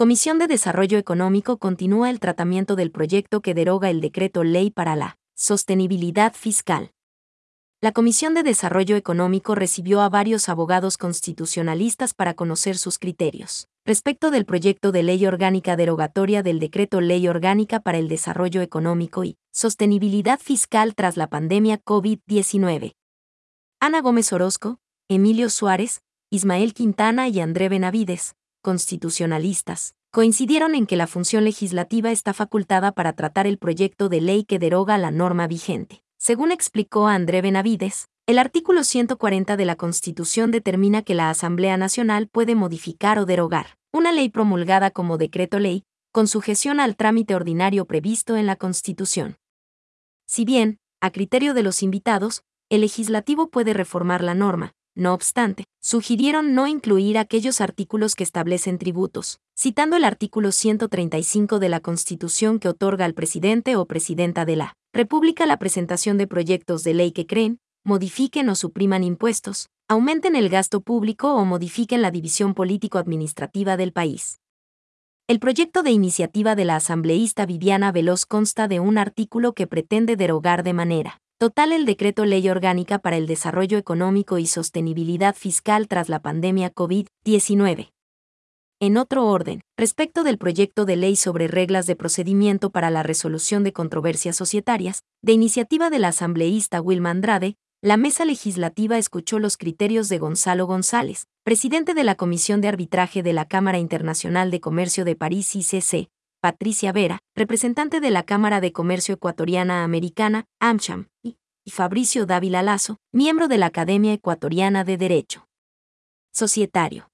Comisión de Desarrollo Económico continúa el tratamiento del proyecto que deroga el decreto ley para la sostenibilidad fiscal. La Comisión de Desarrollo Económico recibió a varios abogados constitucionalistas para conocer sus criterios respecto del proyecto de ley orgánica derogatoria del decreto Ley Orgánica para el Desarrollo Económico y Sostenibilidad Fiscal tras la pandemia COVID-19. Ana Gómez Orozco, Emilio Suárez, Ismael Quintana y André Benavides, constitucionalistas, coincidieron en que la función legislativa está facultada para tratar el proyecto de ley que deroga la norma vigente. Según explicó André Benavides, el artículo 140 de la Constitución determina que la Asamblea Nacional puede modificar o derogar una ley promulgada como decreto ley, con sujeción al trámite ordinario previsto en la Constitución. Si bien, a criterio de los invitados, el legislativo puede reformar la norma, no obstante, sugirieron no incluir aquellos artículos que establecen tributos, citando el artículo 135 de la Constitución que otorga al presidente o presidenta de la República la presentación de proyectos de ley que creen, modifiquen o supriman impuestos, aumenten el gasto público o modifiquen la división político-administrativa del país. El proyecto de iniciativa de la asambleísta Viviana Veloz consta de un artículo que pretende derogar de manera Total el decreto Ley Orgánica para el Desarrollo Económico y Sostenibilidad Fiscal tras la pandemia COVID-19. En otro orden, respecto del proyecto de ley sobre reglas de procedimiento para la resolución de controversias societarias, de iniciativa del asambleísta Wilma Andrade, la mesa legislativa escuchó los criterios de Gonzalo González, presidente de la Comisión de Arbitraje de la Cámara Internacional de Comercio de París ICC, Patricia Vera, representante de la Cámara de Comercio Ecuatoriana Americana, AmCham, y, Fabricio Dávila Lazo, miembro de la Academia Ecuatoriana de Derecho. Societario.